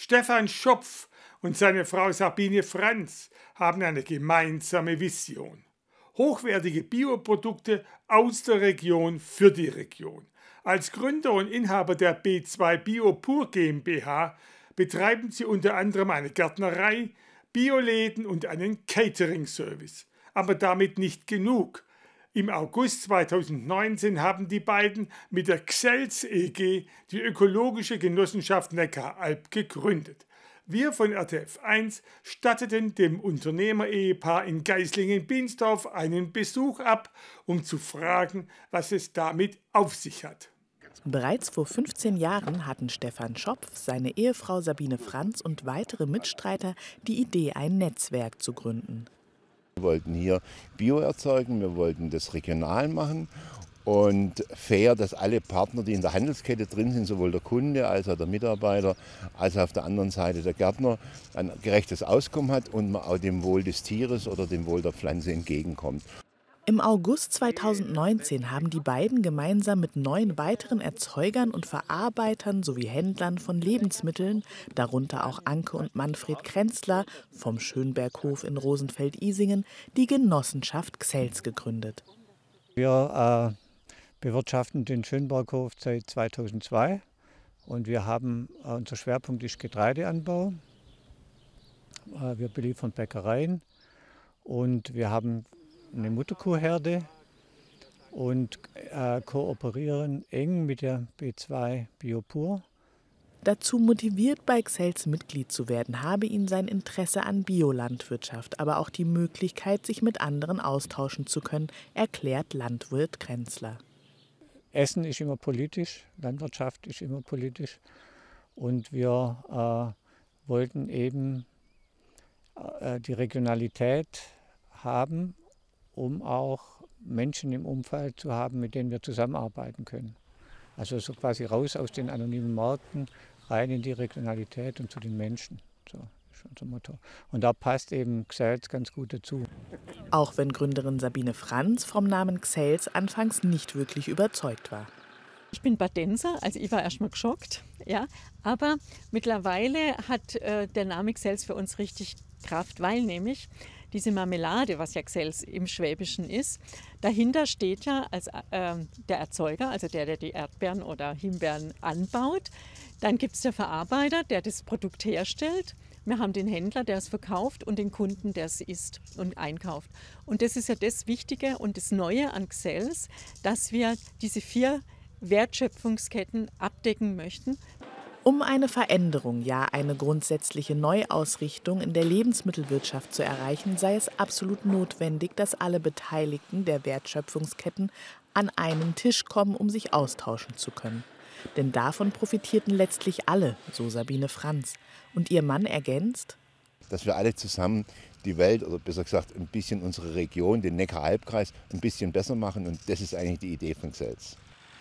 Stefan Schopf und seine Frau Sabine Franz haben eine gemeinsame Vision. Hochwertige Bioprodukte aus der Region für die Region. Als Gründer und Inhaber der B2 Bio Pur GmbH betreiben sie unter anderem eine Gärtnerei, Bioläden und einen Catering-Service. Aber damit nicht genug. Im August 2019 haben die beiden mit der Xels EG die ökologische Genossenschaft Neckaralb gegründet. Wir von RTF 1 statteten dem Unternehmer-Ehepaar in Geislingen-Binsdorf einen Besuch ab, um zu fragen, was es damit auf sich hat. Bereits vor 15 Jahren hatten Stefan Schopf, seine Ehefrau Sabine Franz und weitere Mitstreiter die Idee, ein Netzwerk zu gründen. Wir wollten hier Bio erzeugen, wir wollten das regional machen und fair, dass alle Partner, die in der Handelskette drin sind, sowohl der Kunde als auch der Mitarbeiter, als auch auf der anderen Seite der Gärtner, ein gerechtes Auskommen hat und man auch dem Wohl des Tieres oder dem Wohl der Pflanze entgegenkommt. Im August 2019 haben die beiden gemeinsam mit neun weiteren Erzeugern und Verarbeitern sowie Händlern von Lebensmitteln, darunter auch Anke und Manfred Krenzler vom Schönberghof in Rosenfeld-Isingen, die Genossenschaft Xels gegründet. Wir äh, bewirtschaften den Schönberghof seit 2002 und wir haben äh, unser Schwerpunkt ist Getreideanbau. Äh, wir beliefern Bäckereien und wir haben eine Mutterkuhherde und äh, kooperieren eng mit der B2 Biopur. Dazu motiviert, bei Xels Mitglied zu werden, habe ihn sein Interesse an Biolandwirtschaft, aber auch die Möglichkeit, sich mit anderen austauschen zu können, erklärt Landwirt Krenzler. Essen ist immer politisch, Landwirtschaft ist immer politisch und wir äh, wollten eben äh, die Regionalität haben um auch Menschen im Umfeld zu haben, mit denen wir zusammenarbeiten können. Also so quasi raus aus den anonymen Märkten, rein in die Regionalität und zu den Menschen. So ist unser Motto. Und da passt eben Xels ganz gut dazu. Auch wenn Gründerin Sabine Franz vom Namen Xels anfangs nicht wirklich überzeugt war. Ich bin Badenser, also ich war erstmal geschockt, ja. Aber mittlerweile hat äh, der Name Xels für uns richtig Kraft, weil nämlich diese Marmelade, was ja Xels im Schwäbischen ist, dahinter steht ja als, äh, der Erzeuger, also der, der die Erdbeeren oder Himbeeren anbaut. Dann gibt es der Verarbeiter, der das Produkt herstellt. Wir haben den Händler, der es verkauft und den Kunden, der es isst und einkauft. Und das ist ja das Wichtige und das Neue an Xels, dass wir diese vier Wertschöpfungsketten abdecken möchten. Um eine Veränderung, ja eine grundsätzliche Neuausrichtung in der Lebensmittelwirtschaft zu erreichen, sei es absolut notwendig, dass alle Beteiligten der Wertschöpfungsketten an einen Tisch kommen, um sich austauschen zu können. Denn davon profitierten letztlich alle, so Sabine Franz. Und ihr Mann ergänzt, dass wir alle zusammen die Welt oder besser gesagt ein bisschen unsere Region, den Neckar-Halbkreis, ein bisschen besser machen. Und das ist eigentlich die Idee von Xels.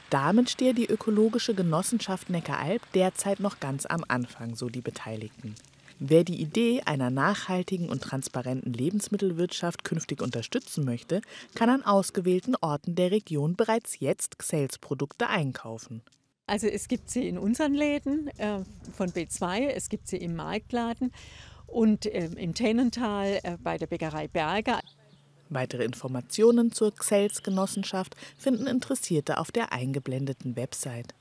Damit stehe die ökologische Genossenschaft Neckaralb derzeit noch ganz am Anfang, so die Beteiligten. Wer die Idee einer nachhaltigen und transparenten Lebensmittelwirtschaft künftig unterstützen möchte, kann an ausgewählten Orten der Region bereits jetzt Xels-Produkte einkaufen. Also es gibt sie in unseren Läden äh, von B2, es gibt sie im Marktladen und äh, im Tennental äh, bei der Bäckerei Berger. Weitere Informationen zur Xels Genossenschaft finden Interessierte auf der eingeblendeten Website.